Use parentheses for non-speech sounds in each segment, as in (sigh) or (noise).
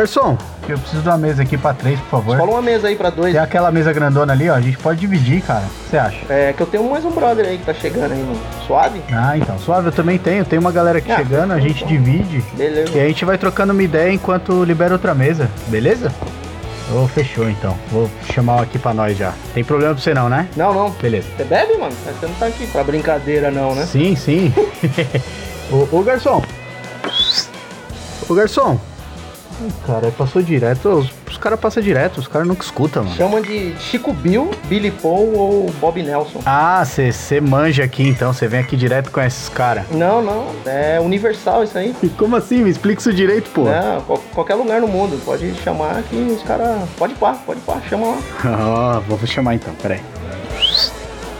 Garçom, eu preciso de uma mesa aqui pra três, por favor. Fala uma mesa aí pra dois. Tem aquela mesa grandona ali, ó. A gente pode dividir, cara. O que você acha? É que eu tenho mais um brother aí que tá chegando aí, mano. Suave? Ah, então. Suave, eu também tenho. Tem uma galera aqui Ah, chegando, a gente divide. Beleza. E a gente vai trocando uma ideia enquanto libera outra mesa, beleza? Ô, fechou então. Vou chamar aqui pra nós já. Tem problema pra você não, né? Não, não. Beleza. Você bebe, mano? Você não tá aqui pra brincadeira, não, né? Sim, sim. (laughs) ô, ô, garçom. Ô, garçom. Cara, passou direto. Os, os caras passam direto, os caras nunca escutam, mano. Chama de Chico Bill, Billy Paul ou Bob Nelson. Ah, você manja aqui então, você vem aqui direto com esses caras. Não, não. É universal isso aí. (laughs) Como assim? Me explica isso direito, pô. Não, qual- qualquer lugar no mundo. Pode chamar que os caras. Pode pá, pode pá, chama lá. (laughs) Ó, vou chamar então, peraí.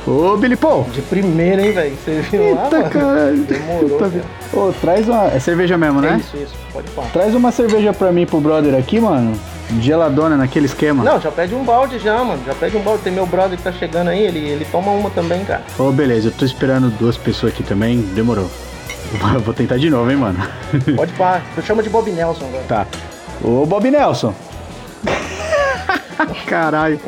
Ô, Billy Paul. De primeira, hein, velho? Você viu lá, Eita, mano? caralho. Demorou, Tá? Ô, traz uma. É cerveja mesmo, É né? isso, isso. Pode pá. Traz uma cerveja pra mim pro brother aqui, mano. Geladona naquele esquema. Não, já pede um balde já, mano. Já pede um balde. Tem meu brother que tá chegando aí, ele, ele toma uma também, cara. Ô, beleza, eu tô esperando duas pessoas aqui também. Demorou. (laughs) Vou tentar de novo, hein, mano. (laughs) Pode pá. Tu chama de Bob Nelson agora. tá. Ô, Bob Nelson. (laughs) Caralho.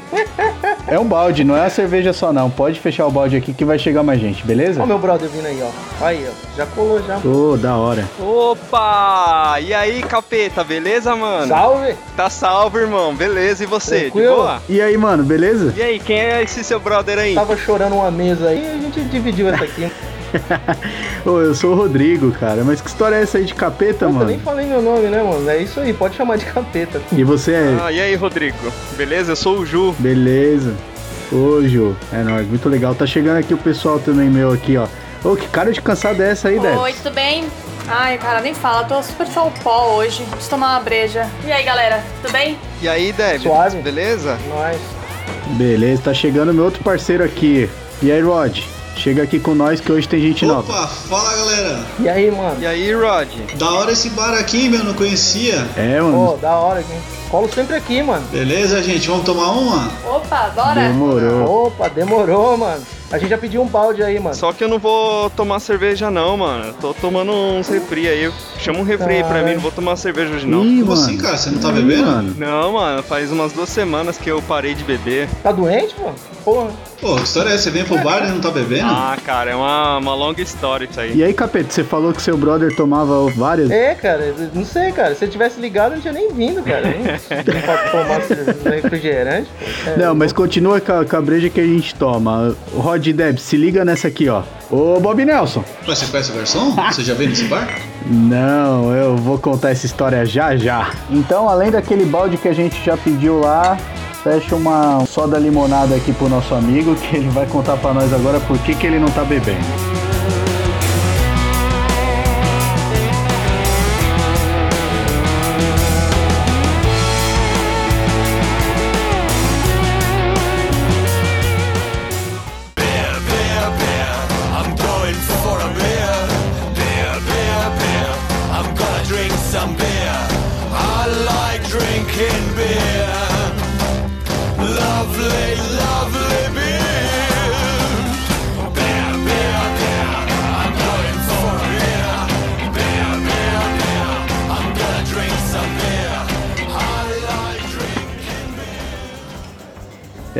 É um balde, não é a cerveja só não. Pode fechar o balde aqui que vai chegar mais gente, beleza? Ó meu brother vindo aí, ó. Aí, ó. Já colou já. Ô, da hora. Opa! E aí, capeta, beleza, mano? Salve! Tá salvo, irmão. Beleza, e você? Tranquilo? De boa? E aí, mano, beleza? E aí, quem é esse seu brother aí? Tava chorando uma mesa aí e a gente dividiu essa aqui. (laughs) Ô, eu sou o Rodrigo, cara. Mas que história é essa aí de capeta, nem mano? falei meu nome, né, mano? É isso aí, pode chamar de capeta. E você é. Ah, e aí, Rodrigo? Beleza? Eu sou o Ju. Beleza. Ô, Jô. É nóis, muito legal. Tá chegando aqui o pessoal também meu aqui, ó. Ô, que cara de cansada é essa aí, Débora? Oi, tudo bem? Ai, cara, nem fala, tô super pó hoje. Preciso tomar uma breja. E aí, galera, tudo bem? E aí, Deb? Suave. Beleza? Nós. Beleza, tá chegando meu outro parceiro aqui. E aí, Rod? Chega aqui com nós que hoje tem gente nova. Opa, fala galera. E aí, mano? E aí, Rod? Da hora esse bar aqui, meu, não conhecia. É, Pô, mano. da hora aqui. Colo sempre aqui, mano. Beleza, gente, vamos tomar uma? Opa, bora! Demorou. Opa, demorou, mano. A gente já pediu um balde aí, mano. Só que eu não vou tomar cerveja, não, mano. Eu tô tomando uns refri aí. Chama um refri aí pra mim, não vou tomar cerveja hoje, não. Ih, Como mano. assim, cara? Você não tá bebendo? mano. Não, mano, faz umas duas semanas que eu parei de beber. Tá doente, mano? Porra. Pô, que história é essa? Você vem pro bar e não tá bebendo? Ah, cara, é uma, uma longa história isso aí. E aí, Capeta, você falou que seu brother tomava várias. É, cara, não sei, cara. Se eu tivesse ligado, eu não tinha nem vindo, cara. Nem pra tomar refrigerante. pô. É, Não, mas continua com a, com a breja que a gente toma. O Rod e Deb, se liga nessa aqui, ó. Ô, Bob Nelson. Você conhece o garçom? Você já veio nesse bar? Não, eu vou contar essa história já já. Então, além daquele balde que a gente já pediu lá, fecha uma soda limonada aqui pro nosso amigo, que ele vai contar pra nós agora por que, que ele não tá bebendo.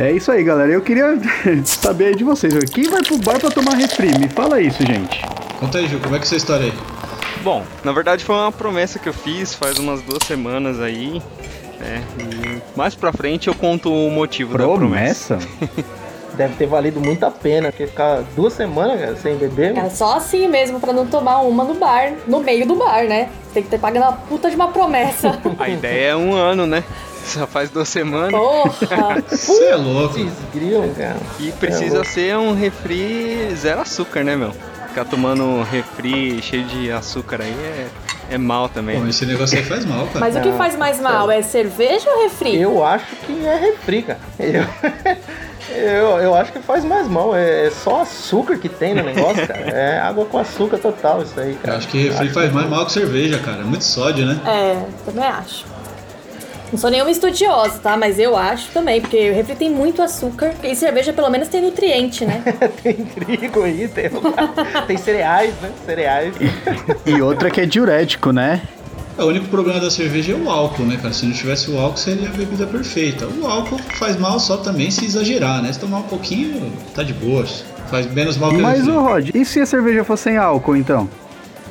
É isso aí, galera. Eu queria (laughs) saber aí de vocês. Quem vai pro bar pra tomar refri? Me fala isso, gente. Conta aí, Ju, como é que é essa história aí? Bom, na verdade foi uma promessa que eu fiz faz umas duas semanas aí. É, e mais pra frente eu conto o motivo da promessa. Promessa? (laughs) Deve ter valido muito a pena, porque ficar duas semanas, cara, sem beber, É só assim mesmo, pra não tomar uma no bar, no meio do bar, né? Tem que ter pagando uma puta de uma promessa. A ideia é um ano, né? (laughs) Só faz duas semanas. Porra! (laughs) Você é louco. Grilam, cara. E precisa louco. ser um refri zero açúcar, né, meu? Ficar tomando refri cheio de açúcar aí é, é mal também. Né? esse negócio aí faz mal, cara. Mas o que faz mais mal? É cerveja ou refri? Eu acho que é refri, cara. Eu, (laughs) eu, eu acho que faz mais mal. É, é só açúcar que tem no negócio, cara. É água com açúcar total isso aí, Eu cara. acho que refri faz mais mal que cerveja, cara. É muito sódio, né? É, também acho. Não sou nenhuma estudiosa, tá? Mas eu acho também, porque o refri tem muito açúcar e cerveja pelo menos tem nutriente, né? (laughs) tem trigo aí, tem, (laughs) tem cereais, né? Cereais. E outra que é diurético, né? O único problema da cerveja é o álcool, né, cara? Se não tivesse o álcool, seria a bebida perfeita. O álcool faz mal só também se exagerar, né? Se tomar um pouquinho, tá de boas. Faz menos mal que o Mas Rod, e se a cerveja fosse sem álcool então?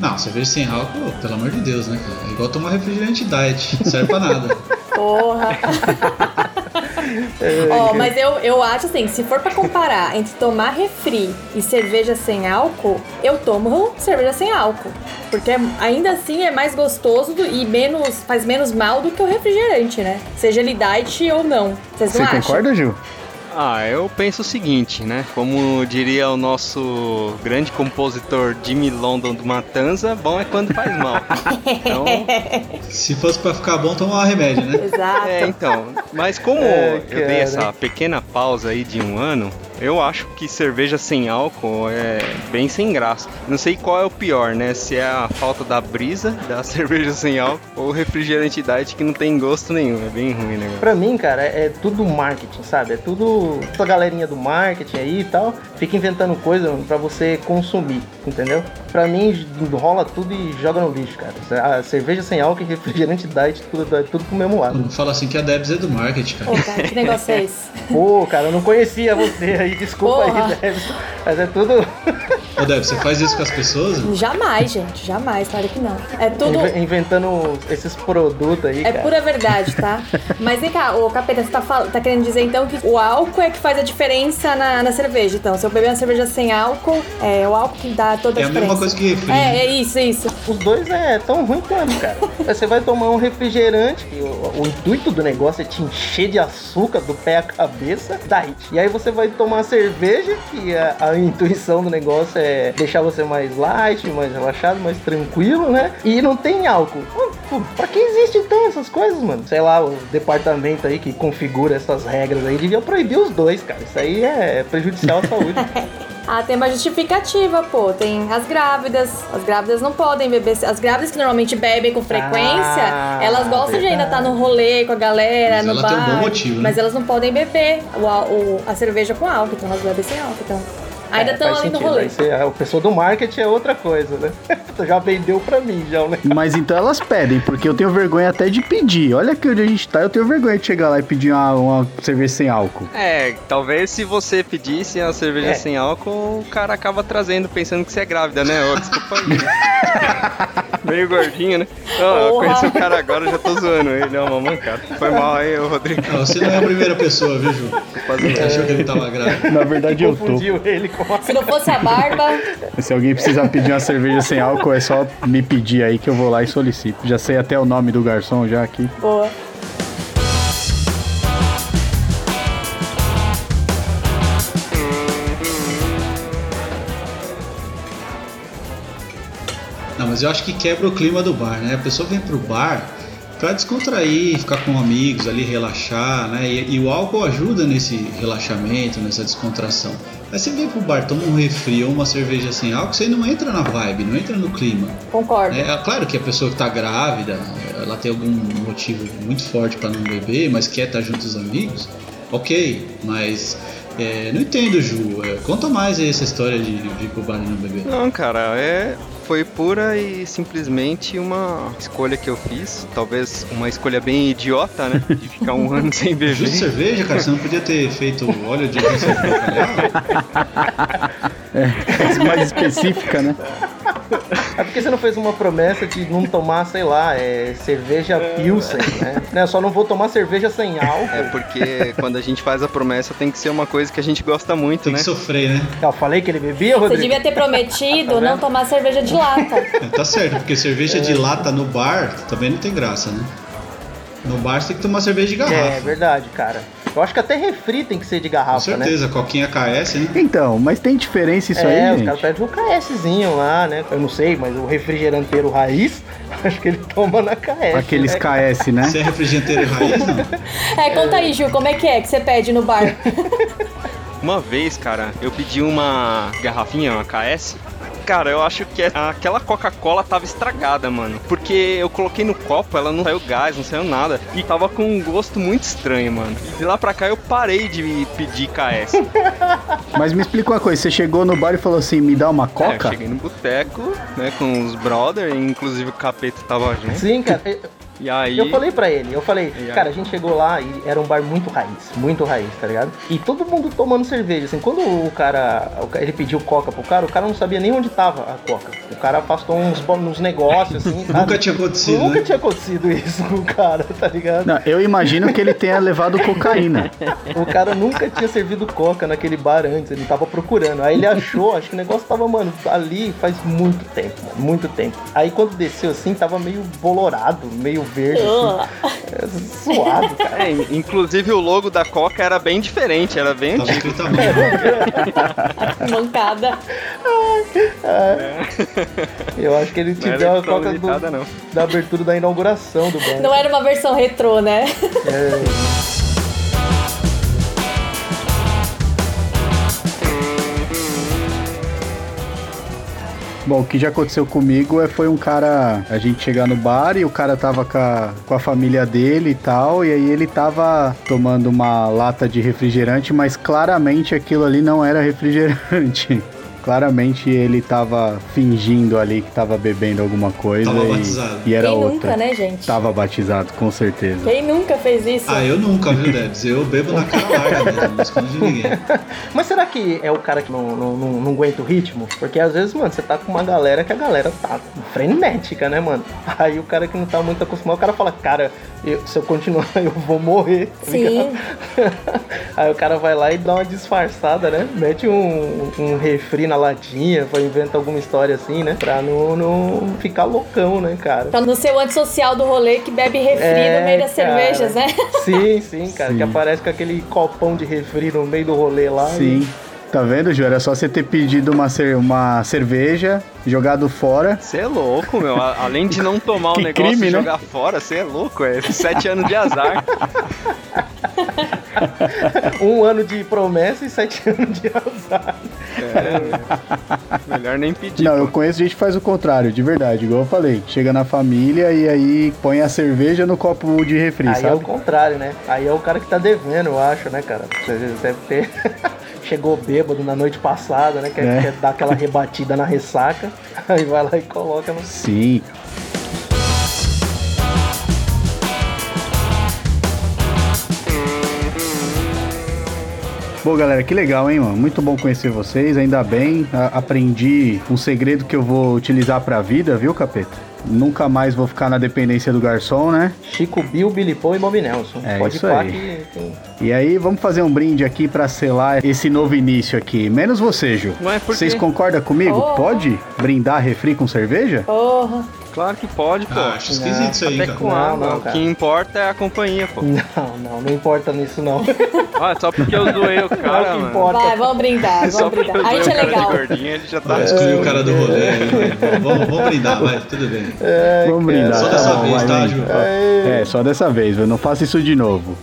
Não, cerveja sem álcool, pelo amor de Deus, né, cara? É igual tomar refrigerante diet, não serve pra nada. (laughs) Porra. (laughs) Ó, mas eu, eu acho assim, se for pra comparar entre tomar refri e cerveja sem álcool, eu tomo cerveja sem álcool. Porque ainda assim é mais gostoso do- e menos faz menos mal do que o refrigerante, né? Seja ele diet ou não. Vocês Você não acham? concorda, Gil? Ah, eu penso o seguinte, né? Como diria o nosso grande compositor Jimmy London do Matanza, bom é quando faz mal. Então, Se fosse pra ficar bom, tomar remédio, né? Exato. é, então. Mas como É, eu dei essa pequena pausa aí de um ano, eu acho que cerveja sem álcool é bem sem graça. Não sei qual é o pior, né? Se é a falta da brisa (laughs) da cerveja sem álcool ou refrigerante diet que não tem gosto nenhum. É bem ruim, né? cara? Pra mim, cara, é tudo marketing, sabe? É tudo. A galerinha do marketing aí e tal. Fica inventando coisa pra você consumir, entendeu? Pra mim, rola tudo e joga no lixo, cara. A cerveja sem álcool e refrigerante diet, tudo, é tudo pro mesmo lado. Não fala assim que a Debs é do marketing, cara. Pô, cara, que negócio é esse? Pô, cara, eu não conhecia você aí, desculpa Porra. aí, Debs. Mas é tudo. (laughs) Ô, Debs, você faz isso com as pessoas? Jamais, gente, jamais, claro que não. É tudo. inve- inventando esses produtos aí, É cara. pura verdade, tá? (laughs) Mas vem cá, ô Capeta, você tá, fal- tá querendo dizer então que o álcool é que faz a diferença na, na cerveja. Então, se eu beber uma cerveja sem álcool, é o álcool que dá toda a É a diferença. mesma coisa que refri. É, né? é isso, isso. Os dois é tão ruim quanto, cara. (laughs) Você vai tomar um refrigerante, que o, o intuito do negócio é te encher de açúcar do pé à cabeça, diet. E aí você vai tomar cerveja, que a, a intuição do negócio é deixar você mais light, mais relaxado, mais tranquilo, né? E não tem álcool. Pô, Pra que existe então essas coisas, mano? Sei lá, o departamento aí que configura essas regras aí devia proibir os dois, cara. Isso aí é prejudicial à saúde. (laughs) Ah, tem uma justificativa, pô. Tem as grávidas. As grávidas não podem beber. As grávidas que normalmente bebem com frequência, Ah, elas gostam de ainda estar verdade. no rolê com a galera, Mas no ela bar. tem um bom motivo, né? Mas elas não podem beber o, o- a cerveja com álcool, então elas bebem sem álcool. Então. Ainda É, estão faz ali no rolê. Aí você- a pessoa do marketing é outra coisa, né? Tu (laughs) já vendeu pra mim, já, né? Mas então elas pedem, porque eu tenho vergonha até de pedir. Olha aqui onde a gente tá, eu tenho vergonha de chegar lá e pedir uma, uma cerveja sem álcool. É, talvez se você pedisse a cerveja É. sem álcool, o cara acaba trazendo pensando que você é grávida, né? Ô, desculpa aí. (laughs) Meio gordinho, né? Ó, eu conheci o cara agora, já tô zoando ele, é uma mancada. Foi mal aí, ô Rodrigo. Não, você não é a primeira pessoa, viu, Ju? Achou que ele tava grávido? Na verdade eu tô. Ele com a... Se não fosse a barba, Se alguém precisar pedir uma cerveja sem álcool, é só me pedir aí que eu vou lá e solicito. Já sei até o nome do garçom já aqui. boa. Mas eu acho que quebra o clima do bar, né? A pessoa vem pro bar pra descontrair, ficar com amigos ali, relaxar, né? E, e o álcool ajuda nesse relaxamento, nessa descontração. Aí você vem pro bar, toma um refri ou uma cerveja sem álcool, você não entra na vibe, não entra no clima. Concordo. É, é claro que a pessoa que tá grávida, ela tem algum motivo muito forte para não beber, mas quer estar junto dos amigos, ok, mas é, não entendo, Ju. É, conta mais aí essa história de, de ir pro bar e não beber. Não, cara, é. Foi pura e simplesmente uma escolha que eu fiz. Talvez uma escolha bem idiota, né? De ficar um (laughs) ano sem beber. Justo cerveja, cara, você não podia ter feito óleo de de bacalhau? (laughs) É mais específica, né? É porque você não fez uma promessa de não tomar, sei lá, é, cerveja Pilsen, né? né? Só não vou tomar cerveja sem álcool. É porque quando a gente faz a promessa tem que ser uma coisa que a gente gosta muito, Tem né? que sofrer, né? Eu falei que ele bebia, Você Rodrigo? devia ter prometido (laughs) não tomar cerveja de lata. É, (laughs) tá certo, porque cerveja É. de lata no bar também não tem graça, né? No bar você tem que tomar cerveja de garrafa. É, verdade, cara. Eu acho que até refri tem que ser de Com garrafa, né? certeza, coquinha KS, né? Então, mas tem diferença isso é, aí, os gente? caras pedem um KSzinho lá, né? Eu não sei, mas o refrigeranteiro raiz, (laughs) acho que ele toma na KS. Aqueles né? KS, né? Você é refrigeranteiro raiz, não? (laughs) É, conta aí, Ju, como é que é que você pede no bar? (laughs) Uma vez, cara, eu pedi uma garrafinha, uma KS, Cara, eu acho que aquela Coca-Cola tava estragada, mano. Porque eu coloquei no copo, ela não saiu gás, não saiu nada. E tava com um gosto muito estranho, mano. E de lá pra cá eu parei de pedir KS. (laughs) Mas me explica uma coisa, você chegou no bar e falou assim, me dá uma É, eu coca? cheguei no boteco, né, com os brother, inclusive o capeta tava junto. Sim, cara. Eu- E aí. Eu falei pra ele, eu falei, aí? cara, a gente chegou lá e era um bar muito raiz, muito raiz, tá ligado? E todo mundo tomando cerveja, assim, quando o cara, ele pediu coca pro cara, o cara não sabia nem onde tava a coca. O cara afastou uns, uns negócios, assim, (laughs) sabe? Nunca tinha acontecido, Nunca né? tinha acontecido isso com o cara, tá ligado? Não, eu imagino que ele tenha levado cocaína. (laughs) O cara nunca tinha servido coca naquele bar antes, ele tava procurando. Aí ele achou, acho que o negócio tava, mano, ali faz muito tempo, mano, muito tempo. Aí quando desceu assim, tava meio bolorado, meio verde, assim, é, suado, cara. É, inclusive o logo da Coca era bem diferente, era bem Tava antigo. Mancada. Eu acho que ele te deu a coca do- não. da abertura da inauguração do bar. Não era uma versão retrô, né? Bom, o que já aconteceu comigo é foi um cara, a gente chegar no bar e o cara tava com a, com a família dele e tal, e aí ele tava tomando uma lata de refrigerante, mas claramente aquilo ali não era refrigerante. (laughs) Claramente ele tava fingindo ali que tava bebendo alguma coisa Tava e, batizado. e era Quem outra. nunca, né, gente? Tava batizado, com certeza. Quem nunca fez isso? Ah, eu nunca, viu, Debs? Eu bebo na cara larga mesmo, não escondo de ninguém. (laughs) Mas será que é o cara que não, não, não, não aguenta o ritmo? Porque às vezes, mano, você tá com uma galera que a galera tá frenética, né, mano? Aí o cara que não tá muito acostumado, o cara fala, cara, eu- se eu continuar, (laughs) eu vou morrer. tá Sim. (laughs) Aí o cara vai lá e dá uma disfarçada, né? Mete um, um refri na latinha, vai inventar alguma história assim, né? Pra não, não ficar loucão, né, cara? Pra não ser o antissocial do rolê que bebe refri É, no meio das cara. cervejas, né? Sim, sim, cara. Sim. Que aparece com aquele copão de refri no meio do rolê lá. e- Sim. Tá vendo, Ju? Era só você ter pedido uma, cer- uma cerveja, jogado fora. Você é louco, meu. Além de não tomar o (laughs) Que negócio crime, e né? jogar fora, você é louco. É sete anos de azar. (laughs) Um ano de promessa e sete (laughs) anos de azar. Melhor nem pedir. Não, eu pô. conheço gente que faz o contrário, de verdade, igual eu falei. Chega na família e aí põe a cerveja no copo de refri, Aí é o sabe? contrário, né? Aí é o cara que tá devendo, eu acho, né, cara? Você deve ter. Chegou bêbado na noite passada, né? Quer, É. quer dar aquela rebatida na ressaca. (laughs) Aí vai lá e coloca no. Sim. Bom, galera, que legal, hein, mano? Muito bom conhecer vocês, ainda bem. a- aprendi um segredo que eu vou utilizar pra vida, viu, capeta? Nunca mais vou ficar na dependência do garçom, né? Chico Bill, Billy Paul e Bob Nelson. É Pode isso aí. que tem- E aí, vamos fazer um brinde aqui pra selar esse novo início aqui. Menos você, Ju. Ué, por Vocês concordam comigo? Oh. Pode brindar refri com cerveja? Porra. Claro que pode, pô. Ah, acho esquisito isso aí, Até cara. com Não, não, o que importa é a companhia, pô. Não, não, não importa nisso não. (laughs) Ah, só porque eu zoei o Não é cara, mano. importa. Vai, vamos brindar, (laughs) Só vamos eu brindar. A gente o é legal. gordinho, ele já tá... Excluiu o cara do rolê (laughs) vai. Vamos, vamos brindar, vai, tudo bem. vamos brindar. Só tá dessa bom, vez, tá. Ju? É, só dessa vez, eu não faço isso de novo.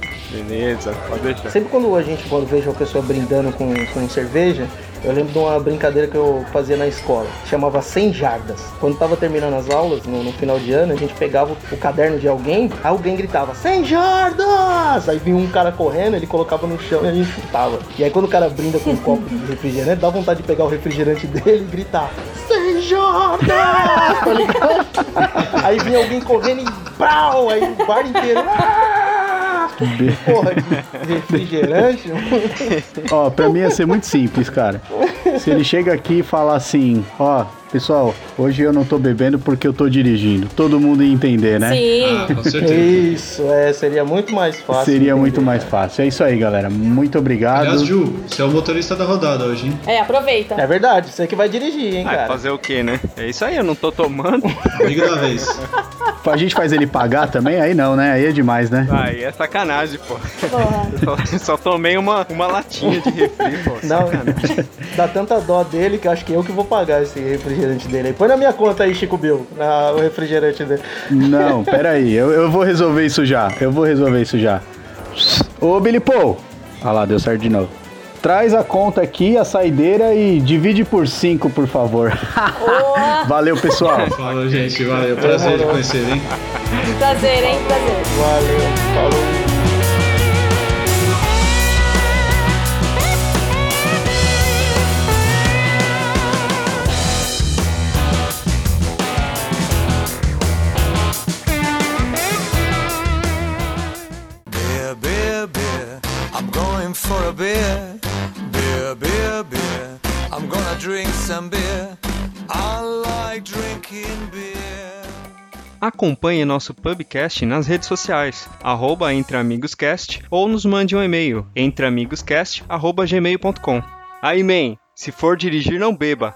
Pode deixar. Sempre quando a gente quando vejo uma pessoa brindando com, com cerveja, eu lembro de uma brincadeira que eu fazia na escola. Chamava 100 jardas. Quando tava terminando as aulas, no, no final de ano, a gente pegava o, caderno de alguém, alguém gritava 100 jardas! Aí vinha um cara correndo, ele colocava no chão e a gente chutava. E aí quando o cara brinda com um copo de refrigerante, dá vontade de pegar o refrigerante (laughs) dele e gritar 100 jardas! (laughs) tá? Aí vinha alguém correndo e brau! Aí o bar inteiro... Porra de refrigerante. Ó, pra mim ia ser muito simples, cara. Se ele chega aqui e falar assim, ó, pessoal, hoje eu não tô bebendo porque eu tô dirigindo. Todo mundo ia entender, né? Sim. Ah, com (laughs) certeza. Isso, é, seria muito mais fácil. Seria entender, muito mais cara. fácil. É isso aí, galera. Muito obrigado. Aliás, Ju, você é o motorista da rodada hoje, hein? É, aproveita. É verdade, você que vai dirigir, hein, Ah, cara. fazer o quê, né? É isso aí, eu não tô tomando. (laughs) Amigo da vez. A gente faz ele pagar também? Aí não, né? Aí é demais, né? Aí é sacanagem, pô. (laughs) Só, só tomei uma, uma latinha de refri, pô. Não, dá tanta dó dele que eu acho que eu que vou pagar esse refrigerante dele aí. Põe na minha conta aí, Chico Bill, na- o refrigerante dele. Não, (laughs) pera aí. Eu, eu vou resolver isso já. Eu vou resolver isso já. Ô, Billy Paul. Ah lá, deu certo de novo. traz a conta aqui, a saideira e divide por 5, por favor. (laughs) Valeu, pessoal. Falou, gente. Valeu. Prazer de conhecer, hein? Prazer, hein? Prazer. Valeu, falou. Beer. Beer, beer, beer. I'm gonna drink some beer. I like drinking beer. Acompanhe nosso Pubcast nas redes sociais, arroba entreamigoscast ou nos mande um e-mail, entreamigoscast.gmail.com. Aí, man, se for dirigir, não beba.